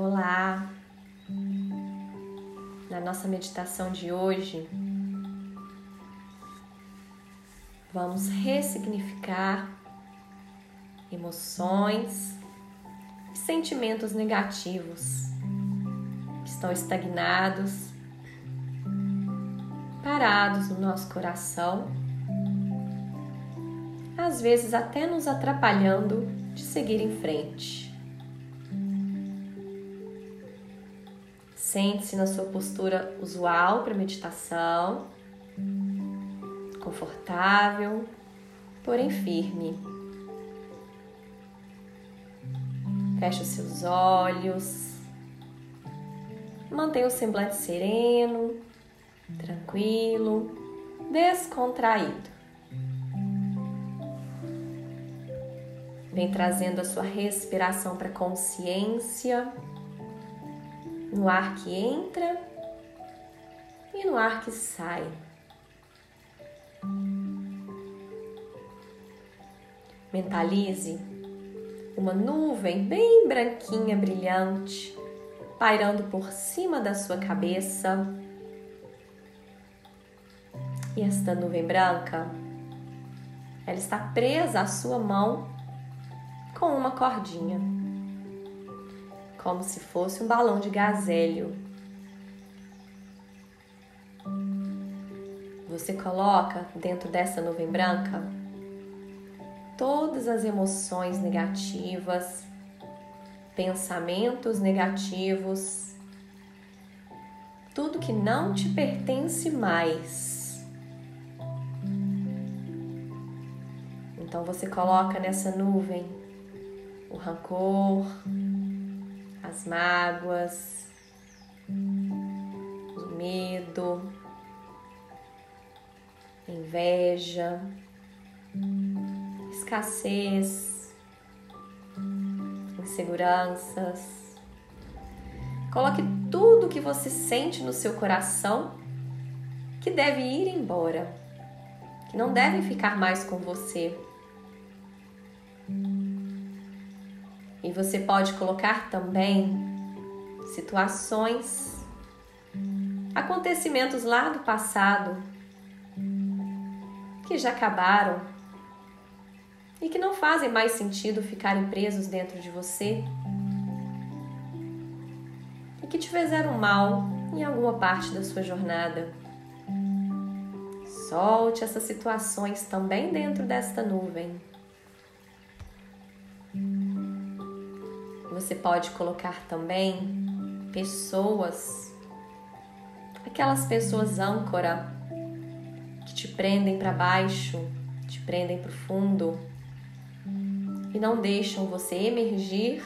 Olá! Na nossa meditação de hoje, vamos ressignificar emoções e sentimentos negativos que estão estagnados, parados no nosso coração, às vezes até nos atrapalhando de seguir em frente. Sente-se na sua postura usual para meditação, confortável, porém firme. Feche os seus olhos, mantenha o semblante sereno, tranquilo, descontraído. Vem trazendo a sua respiração para consciência no ar que entra e no ar que sai. Mentalize uma nuvem bem branquinha, brilhante, pairando por cima da sua cabeça. E esta nuvem branca, ela está presa à sua mão com uma cordinha como se fosse um balão de gazélio. Você coloca dentro dessa nuvem branca todas as emoções negativas, pensamentos negativos, tudo que não te pertence mais. Então você coloca nessa nuvem o rancor, as mágoas, o medo, inveja, escassez, inseguranças. Coloque tudo que você sente no seu coração que deve ir embora, que não deve ficar mais com você. E você pode colocar também situações, acontecimentos lá do passado que já acabaram e que não fazem mais sentido ficarem presos dentro de você e que te fizeram mal em alguma parte da sua jornada. Solte essas situações também dentro desta nuvem. Você pode colocar também pessoas, aquelas pessoas âncora que te prendem para baixo, te prendem para o fundo e não deixam você emergir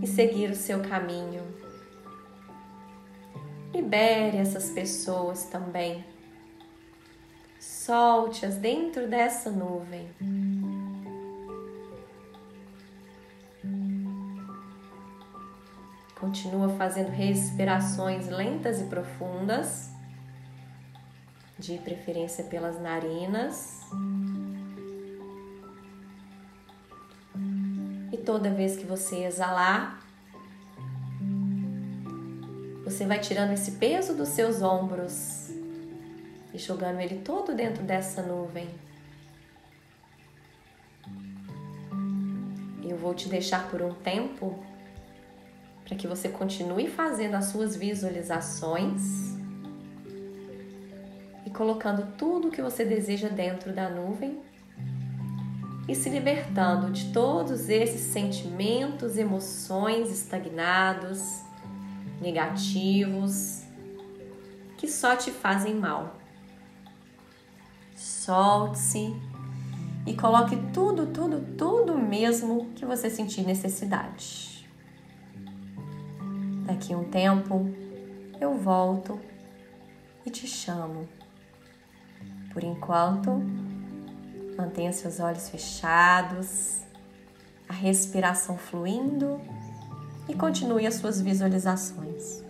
e seguir o seu caminho. Libere essas pessoas também. Solte-as dentro dessa nuvem. Continua fazendo respirações lentas e profundas, de preferência pelas narinas. E toda vez que você exalar, você vai tirando esse peso dos seus ombros e jogando ele todo dentro dessa nuvem. Eu vou te deixar por um tempo para que você continue fazendo as suas visualizações e colocando tudo o que você deseja dentro da nuvem e se libertando de todos esses sentimentos, emoções estagnados, negativos, que só te fazem mal. Solte-se e coloque tudo, tudo, tudo mesmo que você sentir necessidade. Daqui um tempo eu volto e te chamo. Por enquanto, mantenha seus olhos fechados, a respiração fluindo e continue as suas visualizações.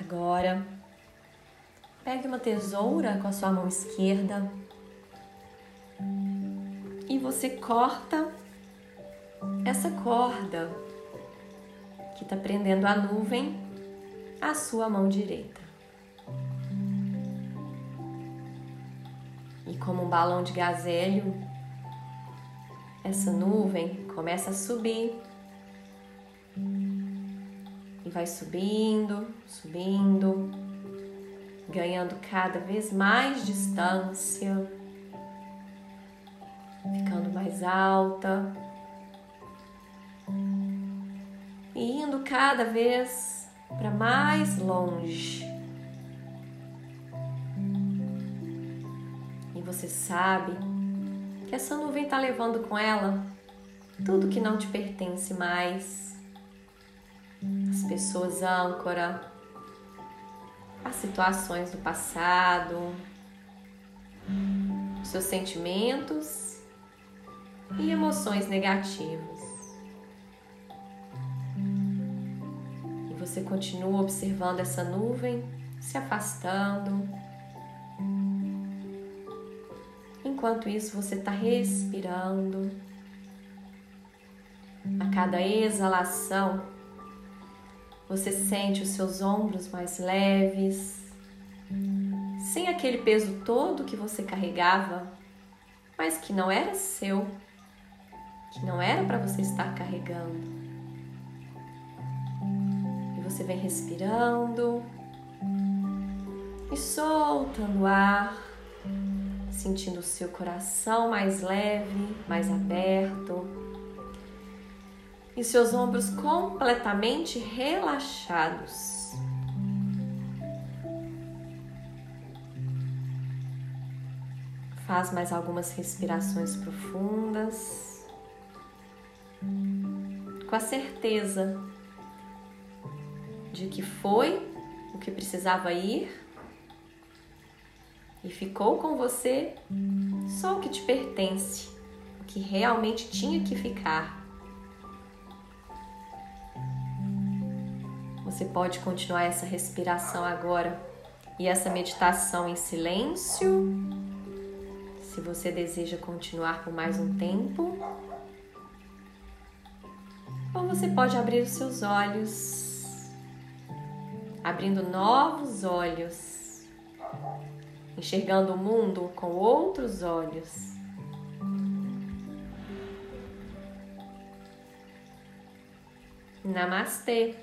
Agora, pegue uma tesoura com a sua mão esquerda e você corta essa corda que está prendendo a nuvem à sua mão direita. E como um balão de gazélio, essa nuvem começa a subir e vai subindo, subindo, ganhando cada vez mais distância, ficando mais alta e indo cada vez para mais longe. E você sabe que essa nuvem está levando com ela tudo que não te pertence mais. As pessoas âncora, as situações do passado, os seus sentimentos e emoções negativas. Você continua observando essa nuvem se afastando Enquanto isso, você está respirando. A cada exalação, você sente os seus ombros mais leves, sem aquele peso todo que você carregava, mas que não era seu, que não era para você estar carregando. Você vem respirando e soltando o ar sentindo o seu coração mais leve, mais aberto e seus ombros completamente relaxados. Faz mais algumas respirações profundas, com a certeza de que foi o que precisava ir e ficou com você só o que te pertence, o que realmente tinha que ficar. Você pode continuar essa respiração agora e essa meditação em silêncio. Se você deseja continuar por mais um tempo, ou você pode abrir os seus olhos, abrindo novos olhos enxergando o mundo com outros olhos. Namastê!